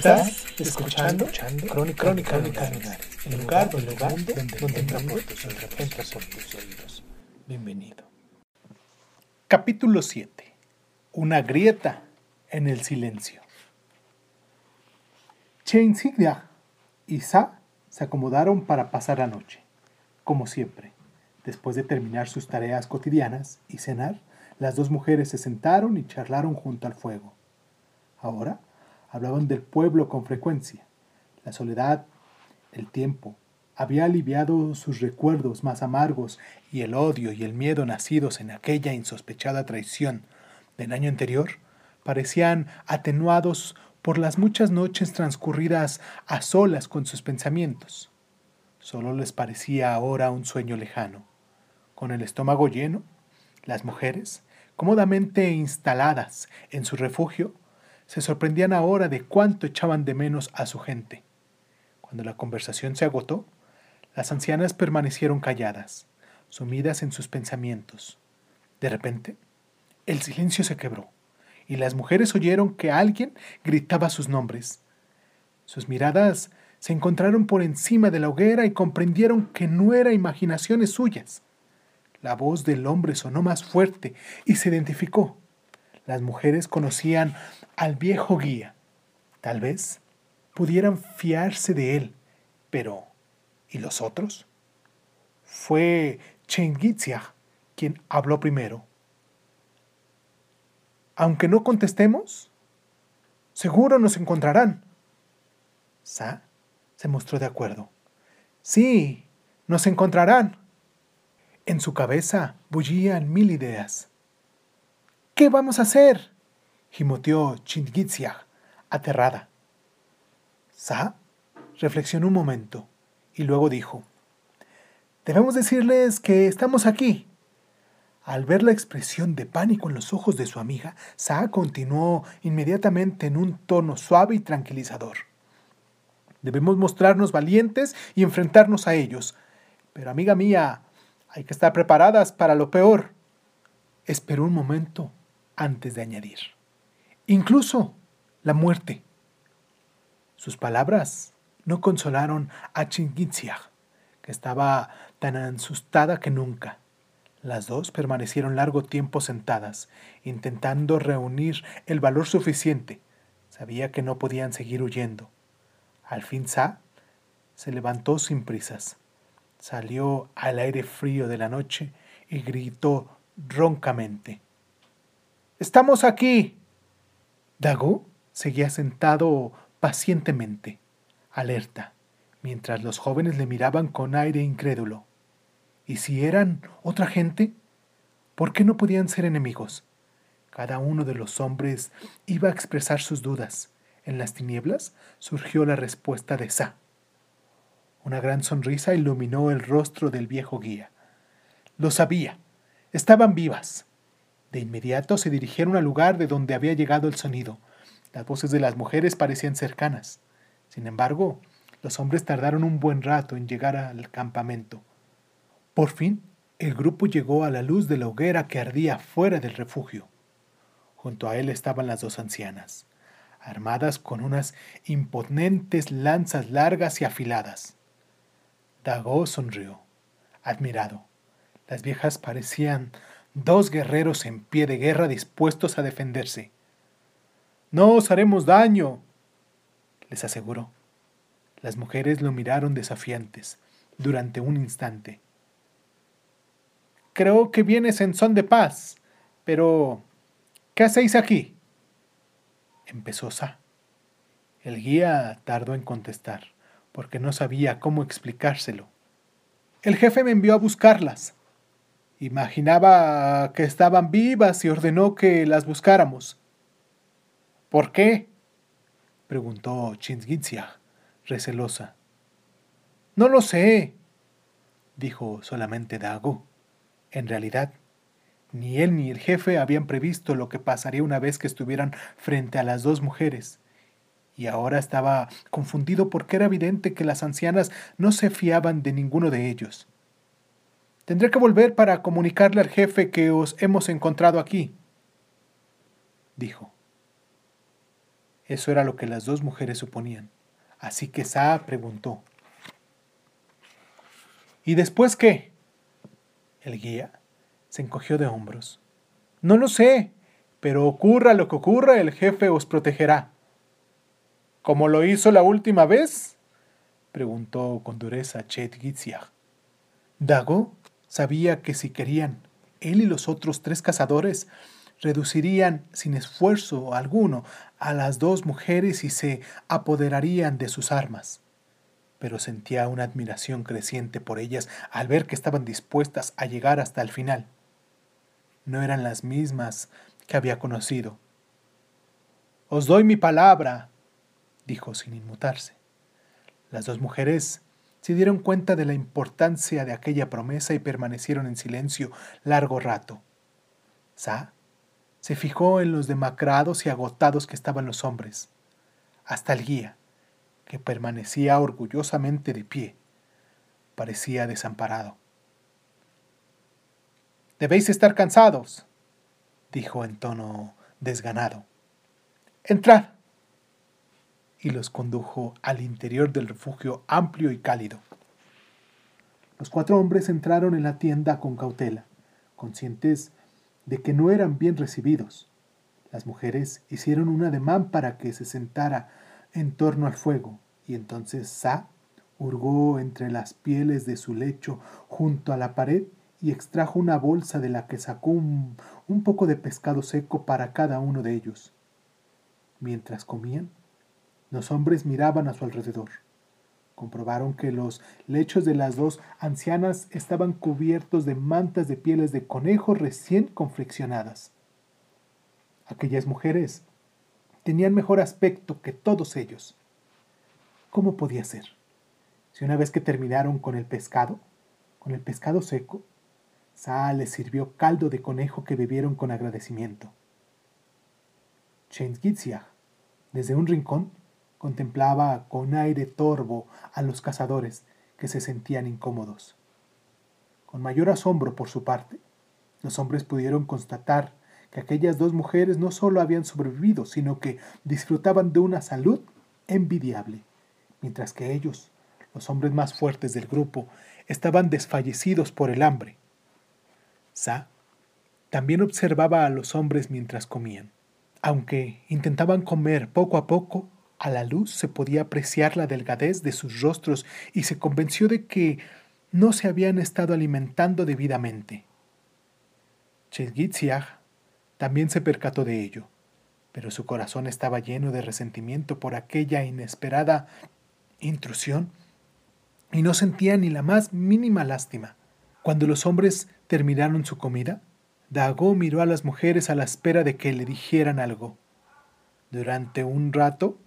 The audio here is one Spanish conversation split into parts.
Estás escuchando, Crónica, Crónica, Crónica el lugar, el lugar donde, donde entra por tus, entra por tus oídos. Bienvenido. Capítulo 7. Una grieta en el silencio. Chain Sigdia y Sa se acomodaron para pasar la noche. Como siempre, después de terminar sus tareas cotidianas y cenar, las dos mujeres se sentaron y charlaron junto al fuego. Ahora, hablaban del pueblo con frecuencia. La soledad, el tiempo, había aliviado sus recuerdos más amargos y el odio y el miedo nacidos en aquella insospechada traición del año anterior parecían atenuados por las muchas noches transcurridas a solas con sus pensamientos. Solo les parecía ahora un sueño lejano. Con el estómago lleno, las mujeres, cómodamente instaladas en su refugio, se sorprendían ahora de cuánto echaban de menos a su gente. Cuando la conversación se agotó, las ancianas permanecieron calladas, sumidas en sus pensamientos. De repente, el silencio se quebró y las mujeres oyeron que alguien gritaba sus nombres. Sus miradas se encontraron por encima de la hoguera y comprendieron que no eran imaginaciones suyas. La voz del hombre sonó más fuerte y se identificó. Las mujeres conocían al viejo guía. Tal vez pudieran fiarse de él, pero ¿y los otros? Fue Chengiziah quien habló primero. Aunque no contestemos, seguro nos encontrarán. Sa se mostró de acuerdo. Sí, nos encontrarán. En su cabeza bullían mil ideas. ¿Qué vamos a hacer? gimoteó Chingiziah, aterrada. Sa reflexionó un momento y luego dijo, Debemos decirles que estamos aquí. Al ver la expresión de pánico en los ojos de su amiga, Sa continuó inmediatamente en un tono suave y tranquilizador. Debemos mostrarnos valientes y enfrentarnos a ellos. Pero amiga mía, hay que estar preparadas para lo peor. Esperó un momento antes de añadir. Incluso la muerte. Sus palabras no consolaron a Chingiziah, que estaba tan asustada que nunca. Las dos permanecieron largo tiempo sentadas, intentando reunir el valor suficiente. Sabía que no podían seguir huyendo. Al fin Sa se levantó sin prisas, salió al aire frío de la noche y gritó roncamente. Estamos aquí. Dago seguía sentado pacientemente, alerta, mientras los jóvenes le miraban con aire incrédulo. ¿Y si eran otra gente? ¿Por qué no podían ser enemigos? Cada uno de los hombres iba a expresar sus dudas. En las tinieblas surgió la respuesta de Sa. Una gran sonrisa iluminó el rostro del viejo guía. Lo sabía. Estaban vivas. De inmediato se dirigieron al lugar de donde había llegado el sonido. Las voces de las mujeres parecían cercanas. Sin embargo, los hombres tardaron un buen rato en llegar al campamento. Por fin, el grupo llegó a la luz de la hoguera que ardía fuera del refugio. Junto a él estaban las dos ancianas, armadas con unas imponentes lanzas largas y afiladas. Dago sonrió, admirado. Las viejas parecían dos guerreros en pie de guerra dispuestos a defenderse. No os haremos daño, les aseguró. Las mujeres lo miraron desafiantes durante un instante. Creo que vienes en son de paz, pero ¿qué hacéis aquí? Empezó Sa. El guía tardó en contestar, porque no sabía cómo explicárselo. El jefe me envió a buscarlas. Imaginaba que estaban vivas y ordenó que las buscáramos. ¿Por qué? preguntó Chingitzia, recelosa. No lo sé, dijo solamente Dago. En realidad, ni él ni el jefe habían previsto lo que pasaría una vez que estuvieran frente a las dos mujeres, y ahora estaba confundido porque era evidente que las ancianas no se fiaban de ninguno de ellos. Tendré que volver para comunicarle al jefe que os hemos encontrado aquí, dijo. Eso era lo que las dos mujeres suponían. Así que Saa preguntó. ¿Y después qué? El guía se encogió de hombros. No lo sé, pero ocurra lo que ocurra, el jefe os protegerá. ¿Como lo hizo la última vez? preguntó con dureza Chet Gitziag. Dago sabía que si querían, él y los otros tres cazadores reducirían sin esfuerzo alguno a las dos mujeres y se apoderarían de sus armas. Pero sentía una admiración creciente por ellas al ver que estaban dispuestas a llegar hasta el final. No eran las mismas que había conocido. Os doy mi palabra, dijo sin inmutarse. Las dos mujeres se dieron cuenta de la importancia de aquella promesa y permanecieron en silencio largo rato. Sa se fijó en los demacrados y agotados que estaban los hombres, hasta el guía, que permanecía orgullosamente de pie. Parecía desamparado. Debéis estar cansados, dijo en tono desganado. Entrad. Y los condujo al interior del refugio amplio y cálido. Los cuatro hombres entraron en la tienda con cautela, conscientes de que no eran bien recibidos. Las mujeres hicieron un ademán para que se sentara en torno al fuego, y entonces Sa hurgó entre las pieles de su lecho junto a la pared y extrajo una bolsa de la que sacó un, un poco de pescado seco para cada uno de ellos. Mientras comían, los hombres miraban a su alrededor. Comprobaron que los lechos de las dos ancianas estaban cubiertos de mantas de pieles de conejo recién confeccionadas. Aquellas mujeres tenían mejor aspecto que todos ellos. ¿Cómo podía ser? Si una vez que terminaron con el pescado, con el pescado seco, Saa les sirvió caldo de conejo que bebieron con agradecimiento. Chengizia, desde un rincón, contemplaba con aire torvo a los cazadores que se sentían incómodos. Con mayor asombro por su parte, los hombres pudieron constatar que aquellas dos mujeres no solo habían sobrevivido, sino que disfrutaban de una salud envidiable, mientras que ellos, los hombres más fuertes del grupo, estaban desfallecidos por el hambre. Sa también observaba a los hombres mientras comían. Aunque intentaban comer poco a poco, a la luz se podía apreciar la delgadez de sus rostros y se convenció de que no se habían estado alimentando debidamente. Chelgitsiag también se percató de ello, pero su corazón estaba lleno de resentimiento por aquella inesperada intrusión y no sentía ni la más mínima lástima. Cuando los hombres terminaron su comida, Dago miró a las mujeres a la espera de que le dijeran algo. Durante un rato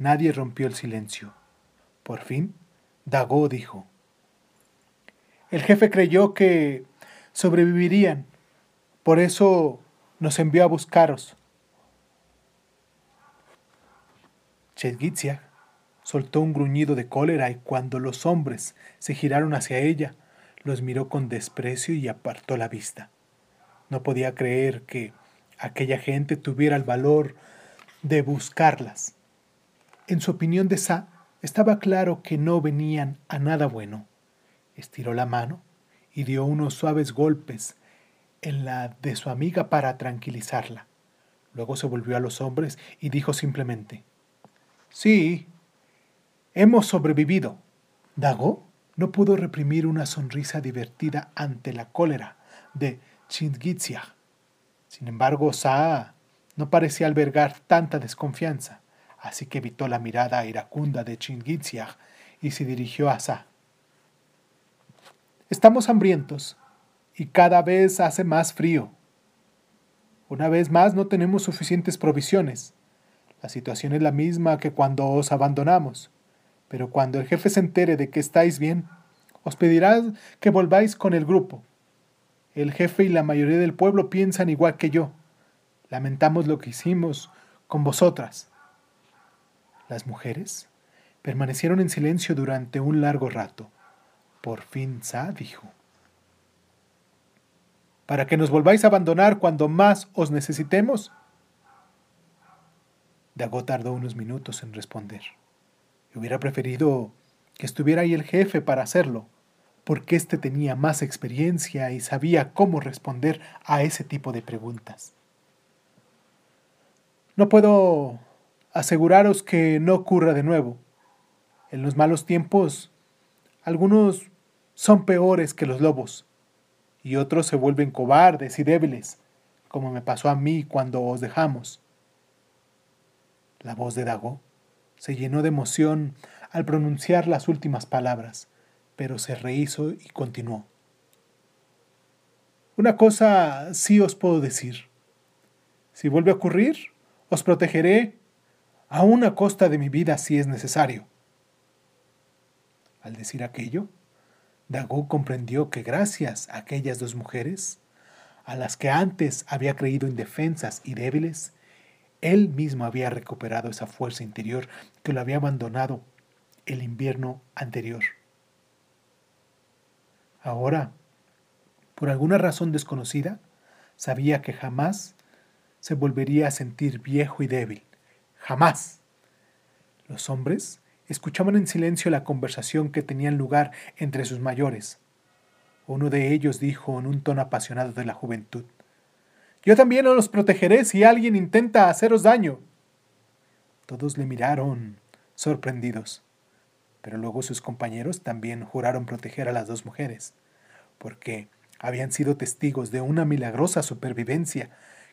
Nadie rompió el silencio. Por fin, Dago dijo, El jefe creyó que sobrevivirían, por eso nos envió a buscaros. Chedgitzia soltó un gruñido de cólera y cuando los hombres se giraron hacia ella, los miró con desprecio y apartó la vista. No podía creer que aquella gente tuviera el valor de buscarlas. En su opinión de Sa, estaba claro que no venían a nada bueno. Estiró la mano y dio unos suaves golpes en la de su amiga para tranquilizarla. Luego se volvió a los hombres y dijo simplemente, Sí, hemos sobrevivido. Dago no pudo reprimir una sonrisa divertida ante la cólera de Chingitsia. Sin embargo, Sa no parecía albergar tanta desconfianza así que evitó la mirada iracunda de Chingiziag y se dirigió a Sa. Estamos hambrientos y cada vez hace más frío. Una vez más no tenemos suficientes provisiones. La situación es la misma que cuando os abandonamos. Pero cuando el jefe se entere de que estáis bien, os pedirá que volváis con el grupo. El jefe y la mayoría del pueblo piensan igual que yo. Lamentamos lo que hicimos con vosotras. Las mujeres permanecieron en silencio durante un largo rato. Por fin Sa dijo para que nos volváis a abandonar cuando más os necesitemos? Dago tardó unos minutos en responder. Hubiera preferido que estuviera ahí el jefe para hacerlo, porque éste tenía más experiencia y sabía cómo responder a ese tipo de preguntas. No puedo aseguraros que no ocurra de nuevo. En los malos tiempos, algunos son peores que los lobos y otros se vuelven cobardes y débiles, como me pasó a mí cuando os dejamos. La voz de Dago se llenó de emoción al pronunciar las últimas palabras, pero se rehizo y continuó. Una cosa sí os puedo decir. Si vuelve a ocurrir, os protegeré a una costa de mi vida si es necesario. Al decir aquello, Dago comprendió que gracias a aquellas dos mujeres, a las que antes había creído indefensas y débiles, él mismo había recuperado esa fuerza interior que lo había abandonado el invierno anterior. Ahora, por alguna razón desconocida, sabía que jamás se volvería a sentir viejo y débil. Jamás. Los hombres escuchaban en silencio la conversación que tenían lugar entre sus mayores. Uno de ellos dijo en un tono apasionado de la juventud, Yo también os protegeré si alguien intenta haceros daño. Todos le miraron, sorprendidos, pero luego sus compañeros también juraron proteger a las dos mujeres, porque habían sido testigos de una milagrosa supervivencia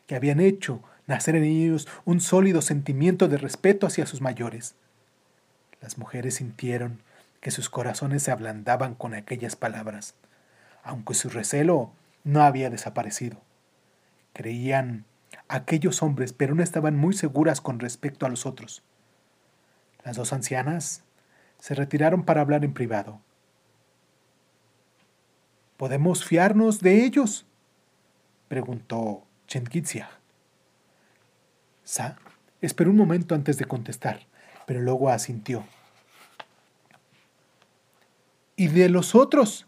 que habían hecho nacer en ellos un sólido sentimiento de respeto hacia sus mayores. Las mujeres sintieron que sus corazones se ablandaban con aquellas palabras, aunque su recelo no había desaparecido. Creían aquellos hombres, pero no estaban muy seguras con respecto a los otros. Las dos ancianas se retiraron para hablar en privado. ¿Podemos fiarnos de ellos? preguntó Chengitzia. Sa esperó un momento antes de contestar pero luego asintió. ¿Y de los otros?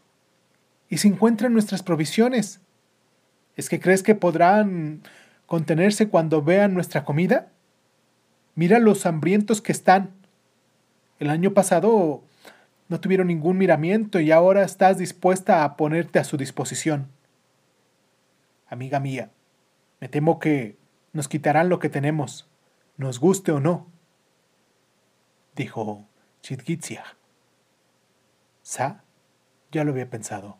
¿Y si encuentran nuestras provisiones? ¿Es que crees que podrán contenerse cuando vean nuestra comida? Mira los hambrientos que están. El año pasado no tuvieron ningún miramiento y ahora estás dispuesta a ponerte a su disposición. Amiga mía, me temo que nos quitarán lo que tenemos, nos guste o no dijo Chitgitzia. Sa ya lo había pensado,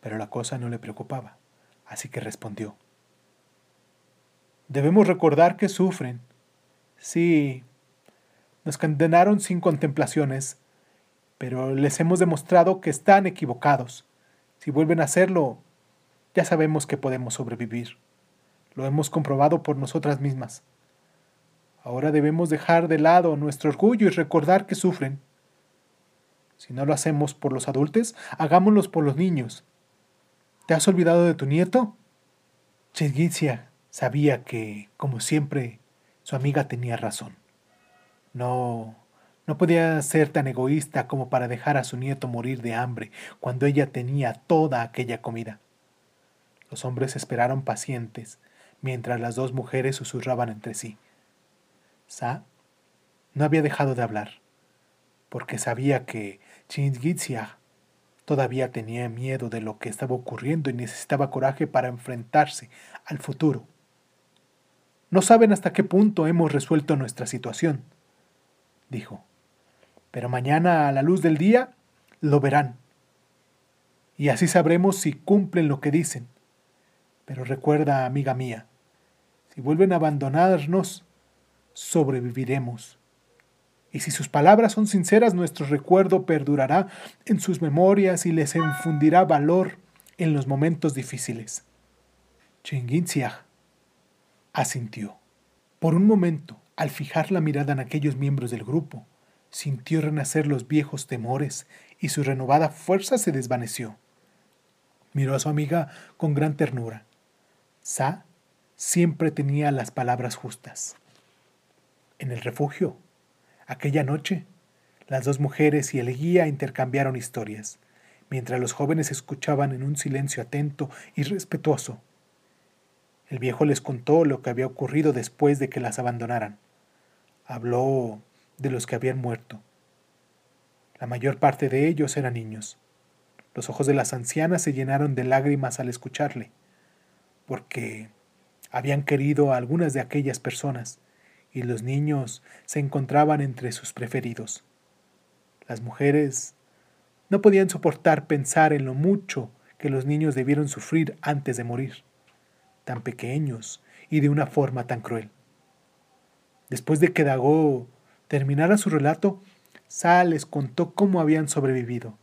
pero la cosa no le preocupaba, así que respondió. Debemos recordar que sufren. Sí, nos condenaron sin contemplaciones, pero les hemos demostrado que están equivocados. Si vuelven a hacerlo, ya sabemos que podemos sobrevivir. Lo hemos comprobado por nosotras mismas. Ahora debemos dejar de lado nuestro orgullo y recordar que sufren. Si no lo hacemos por los adultos, hagámoslo por los niños. ¿Te has olvidado de tu nieto? Chengitzia sabía que, como siempre, su amiga tenía razón. No, no podía ser tan egoísta como para dejar a su nieto morir de hambre cuando ella tenía toda aquella comida. Los hombres esperaron pacientes mientras las dos mujeres susurraban entre sí. Sa no había dejado de hablar, porque sabía que Chingitsia todavía tenía miedo de lo que estaba ocurriendo y necesitaba coraje para enfrentarse al futuro. No saben hasta qué punto hemos resuelto nuestra situación, dijo, pero mañana a la luz del día lo verán. Y así sabremos si cumplen lo que dicen. Pero recuerda, amiga mía, si vuelven a abandonarnos, sobreviviremos. Y si sus palabras son sinceras, nuestro recuerdo perdurará en sus memorias y les infundirá valor en los momentos difíciles. Chinguinciaj asintió. Por un momento, al fijar la mirada en aquellos miembros del grupo, sintió renacer los viejos temores y su renovada fuerza se desvaneció. Miró a su amiga con gran ternura. Sa siempre tenía las palabras justas. En el refugio, aquella noche, las dos mujeres y el guía intercambiaron historias, mientras los jóvenes escuchaban en un silencio atento y respetuoso. El viejo les contó lo que había ocurrido después de que las abandonaran. Habló de los que habían muerto. La mayor parte de ellos eran niños. Los ojos de las ancianas se llenaron de lágrimas al escucharle, porque habían querido a algunas de aquellas personas, y los niños se encontraban entre sus preferidos. Las mujeres no podían soportar pensar en lo mucho que los niños debieron sufrir antes de morir, tan pequeños y de una forma tan cruel. Después de que Dago terminara su relato, Sa les contó cómo habían sobrevivido.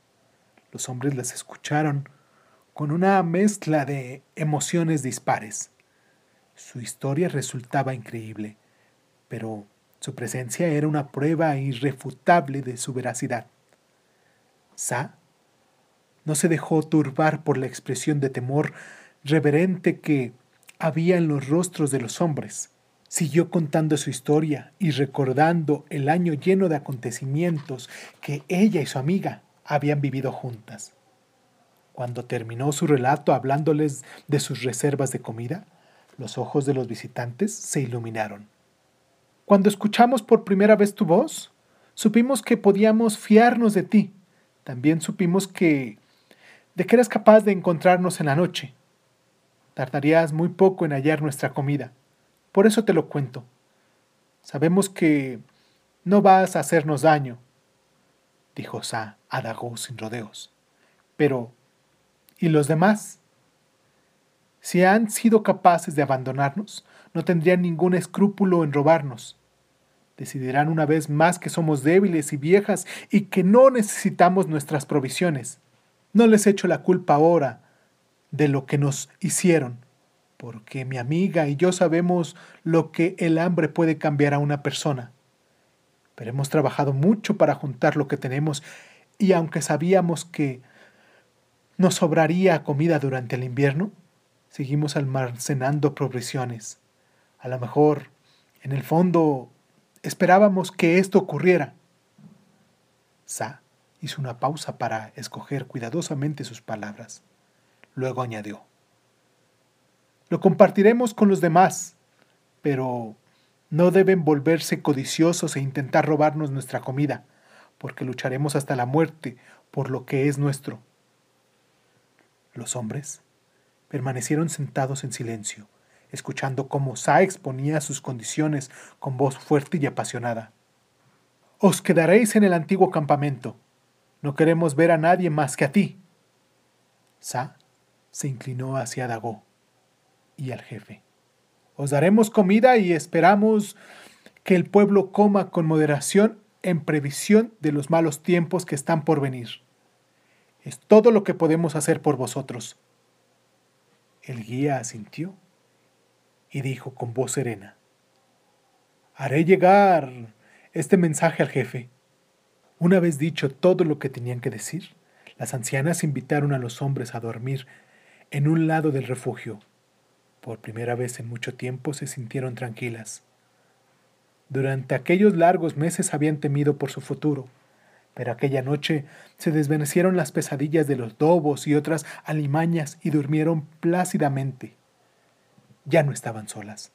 Los hombres las escucharon con una mezcla de emociones dispares. Su historia resultaba increíble, pero su presencia era una prueba irrefutable de su veracidad. Sa no se dejó turbar por la expresión de temor reverente que había en los rostros de los hombres. Siguió contando su historia y recordando el año lleno de acontecimientos que ella y su amiga habían vivido juntas. Cuando terminó su relato hablándoles de sus reservas de comida, los ojos de los visitantes se iluminaron. Cuando escuchamos por primera vez tu voz, supimos que podíamos fiarnos de ti. También supimos que de que eras capaz de encontrarnos en la noche. Tardarías muy poco en hallar nuestra comida. Por eso te lo cuento. Sabemos que no vas a hacernos daño, dijo Sa a Dago sin rodeos. Pero, ¿y los demás? Si han sido capaces de abandonarnos, no tendrían ningún escrúpulo en robarnos. Decidirán una vez más que somos débiles y viejas y que no necesitamos nuestras provisiones. No les echo la culpa ahora de lo que nos hicieron porque mi amiga y yo sabemos lo que el hambre puede cambiar a una persona. Pero hemos trabajado mucho para juntar lo que tenemos y aunque sabíamos que nos sobraría comida durante el invierno, seguimos almacenando provisiones. A lo mejor, en el fondo, esperábamos que esto ocurriera. Sa hizo una pausa para escoger cuidadosamente sus palabras. Luego añadió, lo compartiremos con los demás, pero no deben volverse codiciosos e intentar robarnos nuestra comida, porque lucharemos hasta la muerte por lo que es nuestro. Los hombres permanecieron sentados en silencio, escuchando cómo Sa exponía sus condiciones con voz fuerte y apasionada. Os quedaréis en el antiguo campamento. No queremos ver a nadie más que a ti. Sa se inclinó hacia Dago y al jefe. Os daremos comida y esperamos que el pueblo coma con moderación en previsión de los malos tiempos que están por venir. Es todo lo que podemos hacer por vosotros. El guía asintió y dijo con voz serena, Haré llegar este mensaje al jefe. Una vez dicho todo lo que tenían que decir, las ancianas invitaron a los hombres a dormir en un lado del refugio por primera vez en mucho tiempo se sintieron tranquilas. Durante aquellos largos meses habían temido por su futuro, pero aquella noche se desvanecieron las pesadillas de los dobos y otras alimañas y durmieron plácidamente. Ya no estaban solas.